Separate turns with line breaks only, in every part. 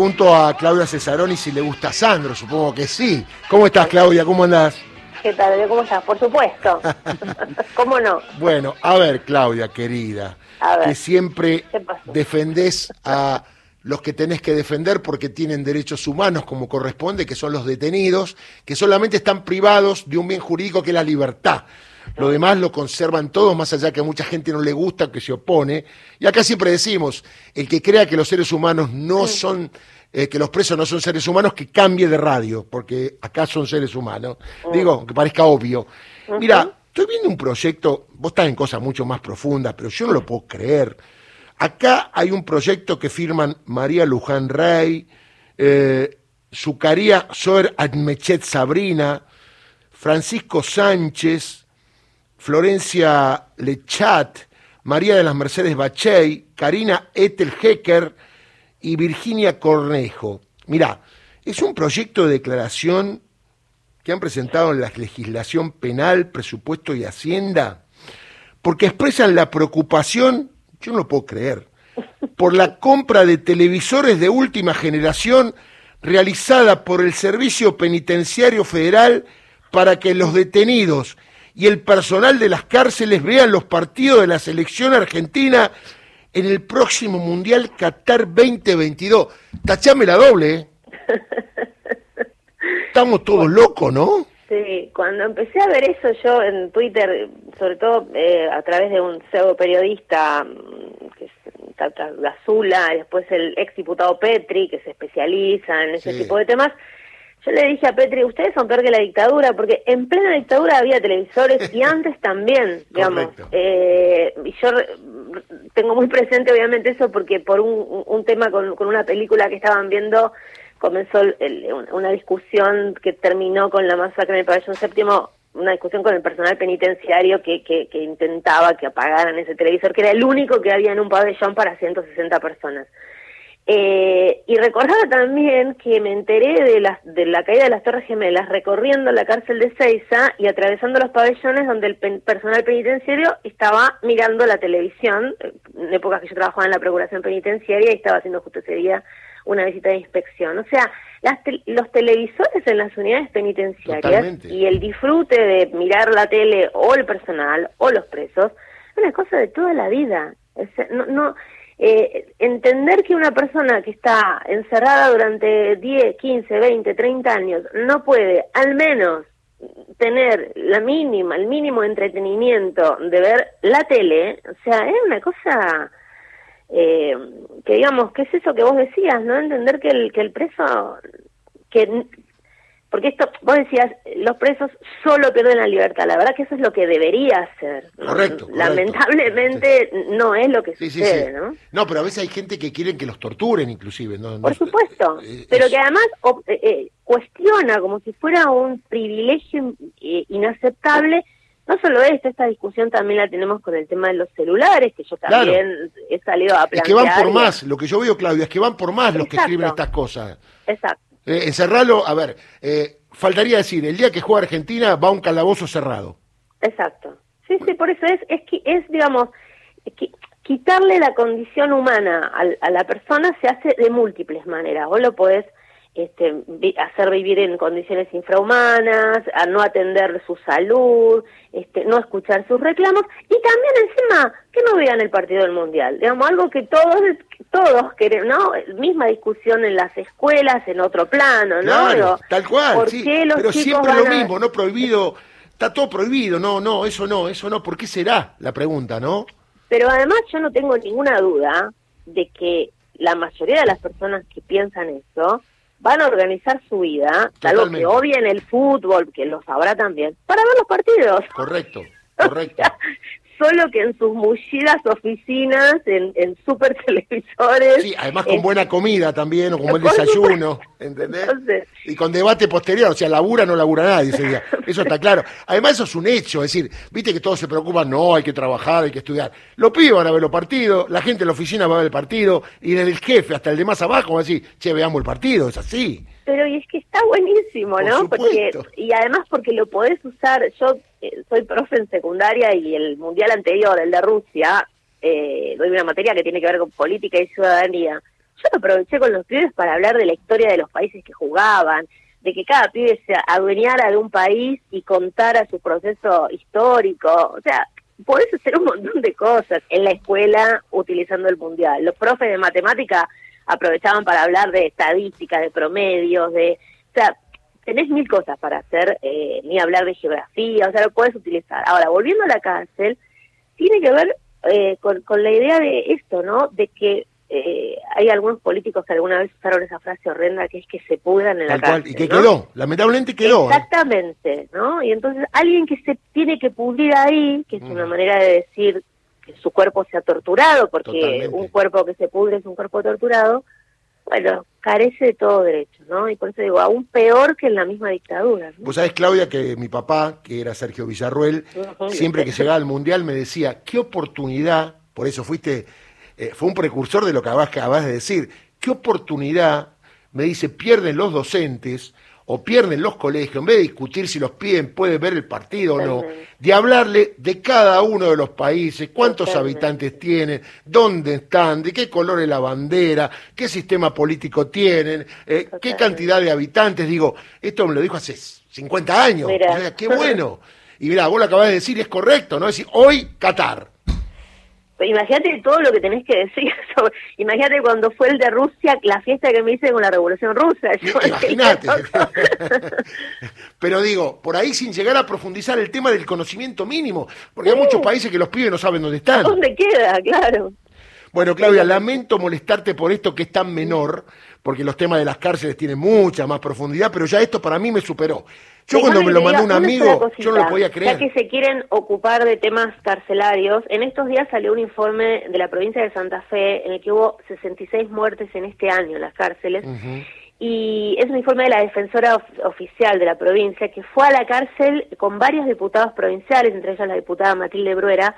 Junto a Claudia Cesaroni si le gusta Sandro, supongo que sí. ¿Cómo estás, Claudia? ¿Cómo andás?
¿Qué tal? ¿Cómo estás? Por supuesto. ¿Cómo no?
Bueno, a ver, Claudia, querida,
A ver.
que siempre defendés a los que tenés que defender porque tienen derechos humanos como corresponde, que son los detenidos, que solamente están privados de un bien jurídico que es la libertad. Lo demás lo conservan todos, más allá que a mucha gente no le gusta, que se opone. Y acá siempre decimos, el que crea que los seres humanos no son, eh, que los presos no son seres humanos, que cambie de radio, porque acá son seres humanos. Digo, que parezca obvio. Mira, estoy viendo un proyecto, vos estás en cosas mucho más profundas, pero yo no lo puedo creer. Acá hay un proyecto que firman María Luján Rey, eh, Zucaría Soer Admechet Sabrina, Francisco Sánchez, Florencia Lechat, María de las Mercedes Bachey, Karina Ethel Hecker y Virginia Cornejo. Mirá, es un proyecto de declaración que han presentado en la legislación penal, presupuesto y hacienda, porque expresan la preocupación, yo no lo puedo creer, por la compra de televisores de última generación realizada por el Servicio Penitenciario Federal para que los detenidos y el personal de las cárceles vean los partidos de la selección argentina en el próximo Mundial Qatar 2022. Tachame la doble, ¿eh? Estamos todos locos, ¿no?
Sí, cuando empecé a ver eso yo en Twitter, sobre todo eh, a través de un pseudo periodista mm, que es Tata Gazula, y después el ex diputado Petri, que se especializa en ese
Sí.
tipo de temas, yo le dije a Petri, ustedes son peor que la dictadura, porque en plena dictadura había televisores y antes también, digamos. Eh, y yo tengo muy presente obviamente eso porque por un, un tema con, con una película que estaban viendo comenzó el- el- un- una discusión que terminó con la masacre en el pabellón séptimo, una discusión con el personal penitenciario que, que, que intentaba que apagaran ese televisor, que era el único que había en un pabellón para 160 personas. Eh, y recordaba también que me enteré de, las, de la caída de las Torres Gemelas recorriendo la cárcel de Seiza y atravesando los pabellones donde el pen- personal penitenciario estaba mirando la televisión, en épocas que yo trabajaba en la Procuración Penitenciaria y estaba haciendo justo ese día una visita de inspección. O sea, las tel- los televisores en las unidades penitenciarias
Totalmente.
y el disfrute de mirar la tele o el personal o los presos es una cosa de toda la vida. No, eh, entender que una persona que está encerrada durante 10, 15, 20, 30 años no puede al menos tener la mínima, el mínimo entretenimiento de ver la tele, o sea, es una cosa eh, que digamos, ¿qué es eso que vos decías? ¿No? Entender que el, que el preso, que porque esto, vos decías, los presos solo pierden la libertad. La verdad que eso es lo que debería ser. ¿no?
Correcto, correcto.
Lamentablemente no es lo que
Sí,
sucede,
sí.
¿no?
No, pero a veces hay gente que quieren que los torturen, inclusive. ¿no?
Por supuesto,
eh,
pero
es-
que además op- eh, eh, cuestiona como si fuera un privilegio eh, inaceptable. No solo esto, esta discusión también la tenemos con el tema de los celulares, que yo
Claro.
también he salido a
Es
plantear.
que van por más. Lo que yo veo, Claudia, es que van por más los que escriben estas cosas.
Exacto.
Eh, encerrarlo, a ver, eh, faltaría decir, el día que juega Argentina va a un calabozo cerrado.
Exacto. Sí, sí, por eso es, es, es digamos, qui- quitarle la condición humana al- a, la persona se hace de múltiples maneras. Vos lo podés este, vi- hacer vivir en condiciones infrahumanas, a no atender su salud, este, no escuchar sus reclamos y también encima que no vean el partido del mundial. Digamos, algo que todos todos queremos, ¿no? Misma discusión en las escuelas, en otro plano, ¿no?
Claro,
Digo,
tal cual,
¿por
sí.
qué los
Pero siempre lo
a-
mismo, no prohibido. Está todo prohibido, no, no, eso no, eso no. ¿Por qué será la pregunta, no?
Pero además yo no tengo ninguna duda de que la mayoría de las personas que piensan eso van a organizar su vida,
Totalmente.
que odien el fútbol, que lo sabrá también, para ver los partidos.
Correcto, correcto.
Solo que en sus mullidas oficinas, en, en super televisores.
Sí, además con buena comida también, o con buen desayuno, ¿entendés?
Entonces-
Y con debate posterior, o sea, labura no labura nadie ese día. Eso está claro. Además, eso es un hecho, es decir, viste que todos se preocupan, no, hay que trabajar, hay que estudiar. Los pibes van a ver los partidos, la gente en la oficina va a ver el partido, y desde el jefe hasta el de más abajo va a decir, che, veamos el partido, es así.
Pero y es que está buenísimo,
Por
¿no? Porque, y además porque lo podés usar, yo eh, soy profe en secundaria y el mundial anterior, el de Rusia, eh, doy una materia que tiene que ver con política y ciudadanía. yo lo aproveché con los pibes para hablar de la historia de los países que jugaban, de que cada pibe se adueñara de un país y contara su proceso histórico. O sea, podés hacer un montón de cosas en la escuela utilizando el mundial. Los profes de matemática aprovechaban para hablar de estadística, de promedios, de... O sea, tenés mil cosas para hacer, eh, ni hablar de geografía, o sea, lo puedes utilizar. Ahora, volviendo a la cárcel, tiene que ver eh, con, con la idea de esto, ¿no? De que eh, hay algunos políticos que alguna vez usaron esa frase horrenda que es que se pudran en la cárcel.
y que quedó, lamentablemente quedó.
¿eh? Exactamente, ¿no? Y entonces alguien que se tiene que pudrir ahí, que es una manera de decir que su cuerpo se ha torturado, porque un cuerpo que se pudre es un cuerpo torturado, bueno, carece de todo derecho, ¿no? Y por eso digo, aún peor que en la misma dictadura.
Vos sabés, Claudia, que mi papá, que era Sergio Villarruel, siempre que llegaba al Mundial me decía, qué oportunidad, por eso fuiste eh, fue un precursor de lo que acabas de decir. ¿Qué oportunidad, me dice, pierden los docentes o pierden los colegios, en vez de discutir si los piden pueden ver el partido o no, de hablarle de cada uno de los países, cuántos habitantes tienen, dónde están, de qué color es la bandera, qué sistema político tienen, eh, qué cantidad de habitantes. Digo, esto me lo dijo hace 50 años. qué bueno. Y mira, vos lo acabás de decir, es correcto, ¿no? Es decir, hoy Qatar
imagínate todo lo que tenés que decir. imagínate cuando fue el de Rusia, la fiesta que me hice con la Revolución Rusa.
imagínate. Pero digo, por ahí sin llegar a profundizar el tema del conocimiento mínimo, porque hay muchos países que los pibes no saben dónde están.
¿Dónde queda? Claro.
Bueno, Claudia, lamento molestarte por esto que es tan menor, porque los temas de las cárceles tienen mucha más profundidad, pero ya esto para mí me superó. Yo cuando me lo mandó un amigo, yo no lo podía creer.
Ya que se quieren ocupar de temas carcelarios, en estos días salió un informe de la provincia de Santa Fe en el que hubo 66 muertes en este año en las cárceles. Y es un informe de la defensora oficial de la provincia que fue a la cárcel con varios diputados provinciales, entre ellas la diputada Matilde Bruera,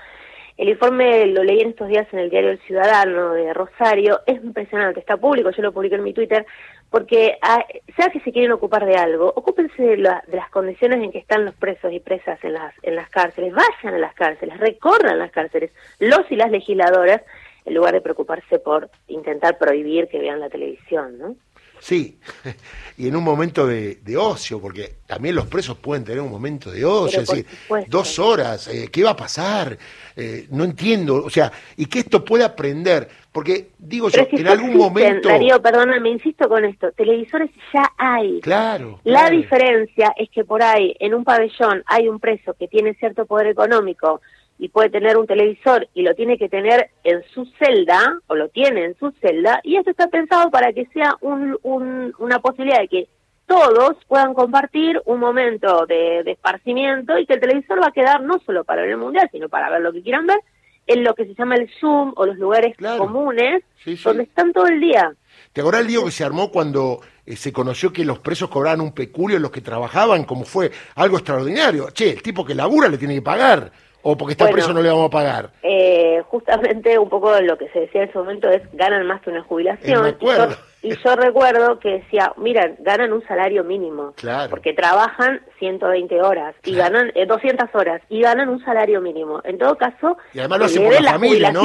el informe lo leí en estos días en el diario El Ciudadano de Rosario, es impresionante, está público, yo lo publiqué en mi Twitter, porque ah, sea que se quieren ocupar de algo, ocúpense de, las condiciones en que están los presos y presas en las, en las cárceles, vayan a las cárceles, recorran las cárceles, los y las legisladoras, en lugar de preocuparse por intentar prohibir que vean la televisión, ¿no?
Sí, y en un momento de, ocio, porque también los presos pueden tener un momento de ocio, es decir, dos horas, eh, ¿qué va a pasar? Eh, no entiendo, o sea, y que esto pueda aprender, porque digo yo, que en algún momento...
Darío, perdóname, insisto con esto, televisores ya hay.
Claro.
La diferencia es que por ahí, en un pabellón, hay un preso que tiene cierto poder económico, y puede tener un televisor y lo tiene que tener en su celda, o lo tiene en su celda, y esto está pensado para que sea un, una posibilidad de que todos puedan compartir un momento de, esparcimiento y que el televisor va a quedar no solo para ver el mundial, sino para ver lo que quieran ver, en lo que se llama el Zoom o los lugares comunes, donde están todo el día.
¿Te acordás el lío que se armó cuando eh, se conoció que los presos cobraban un peculio en los que trabajaban, como fue algo extraordinario? Che, el tipo que labura le tiene que pagar. ¿O porque está preso no le vamos a pagar?
Eh, justamente un poco lo que se decía en ese momento es ganan más que una jubilación. y, yo, recuerdo que decía, mira, ganan un salario mínimo.
Claro.
Porque trabajan 120 horas y ganan 200 eh, horas y ganan un salario mínimo. En todo caso,
y además lo hace por la familia, ¿no?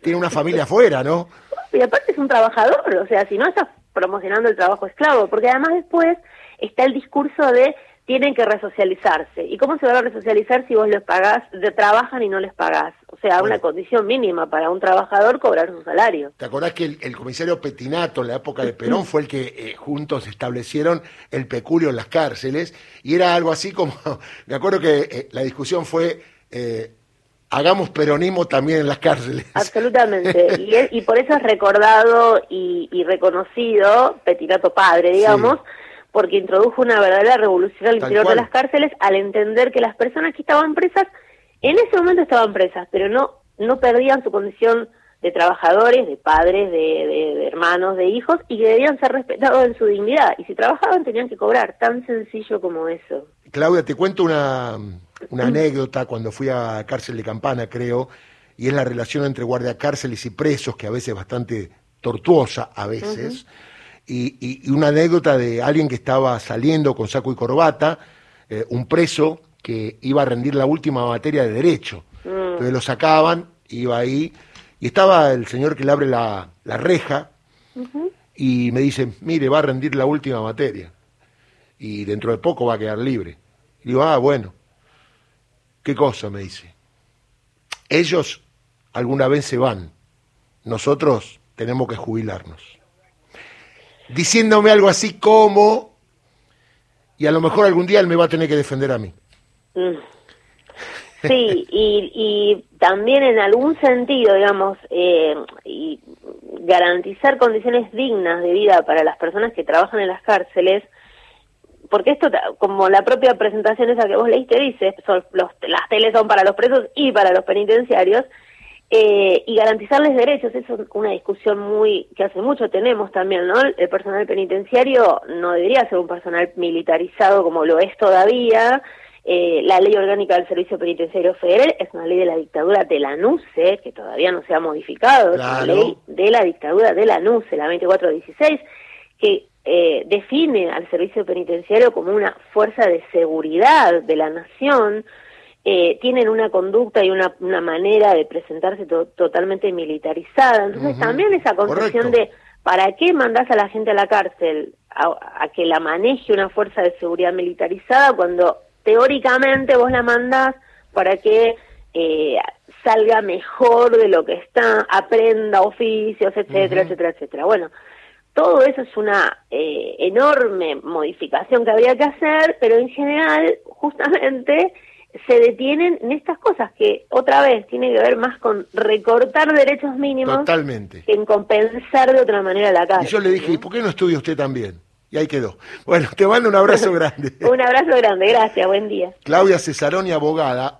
Tiene una familia afuera, ¿no?
Y aparte es un trabajador, o sea, si no estás promocionando el trabajo esclavo, porque además después está el discurso de tienen que resocializarse. ¿Y cómo se va a resocializar si vos les pagás, de, trabajan y no les pagás? O sea, una condición mínima para un trabajador cobrar su salario.
¿Te acordás que el, comisario Petinato en la época de Perón fue el que eh, juntos establecieron el peculio en las cárceles? Y era algo así como, me acuerdo que eh, la discusión fue... Eh, hagamos peronismo también en las cárceles.
Absolutamente. y, por eso es recordado y, reconocido, Petinato padre, digamos, porque introdujo una verdadera revolución al interior de las cárceles al entender que las personas que estaban presas, en ese momento estaban presas, pero no, no perdían su condición de trabajadores, de padres, de, hermanos, de hijos, y que debían ser respetados en su dignidad. Y si trabajaban tenían que cobrar, tan sencillo como eso.
Claudia, te cuento una, una anécdota cuando fui a cárcel de Campana, creo, y es la relación entre guardiacárceles y presos, que a veces es bastante tortuosa, a veces y, una anécdota de alguien que estaba saliendo con saco y corbata, eh, un preso que iba a rendir la última materia de derecho. Mm. Entonces lo sacaban, iba ahí, y estaba el señor que le abre la, reja, y me dice, mire, va a rendir la última materia y dentro de poco va a quedar libre. Y digo, ah, bueno, ¿qué cosa? me dice. Ellos alguna vez se van, nosotros tenemos que jubilarnos. Diciéndome algo así como, y a lo mejor algún día él me va a tener que defender a mí. Mm.
Sí, y, y también en algún sentido, digamos, eh, y garantizar condiciones dignas de vida para las personas que trabajan en las cárceles, porque esto, como la propia presentación esa que vos leíste dice, son los, las teles son para los presos y para los penitenciarios, eh, y garantizarles derechos, es una discusión muy que hace mucho tenemos también, ¿no? El personal penitenciario no debería ser un personal militarizado como lo es todavía, eh, la ley orgánica del Servicio Penitenciario Federal es una ley de la dictadura de la NUCE, que todavía no se ha modificado, es una ley de la dictadura de la NUCE, la 2416, que eh, define al Servicio Penitenciario como una fuerza de seguridad de la nación, eh, tienen una conducta y una, una manera de presentarse totalmente militarizada. Entonces también esa concepción de ¿para qué mandás a la gente a la cárcel a, a que la maneje una fuerza de seguridad militarizada cuando teóricamente vos la mandás para que eh, salga mejor de lo que está, aprenda oficios, etcétera, etcétera, etcétera. Bueno, todo eso es una eh, enorme modificación que habría que hacer, pero en general, justamente, se detienen en estas cosas que otra vez tiene que ver más con recortar derechos mínimos
Totalmente.
que en compensar de otra manera la casa.
Y yo le dije, ¿y por qué no estudia usted también? Y ahí quedó. Bueno, te mando un abrazo grande.
un abrazo grande, gracias, buen día.
Claudia Cesaroni, abogada,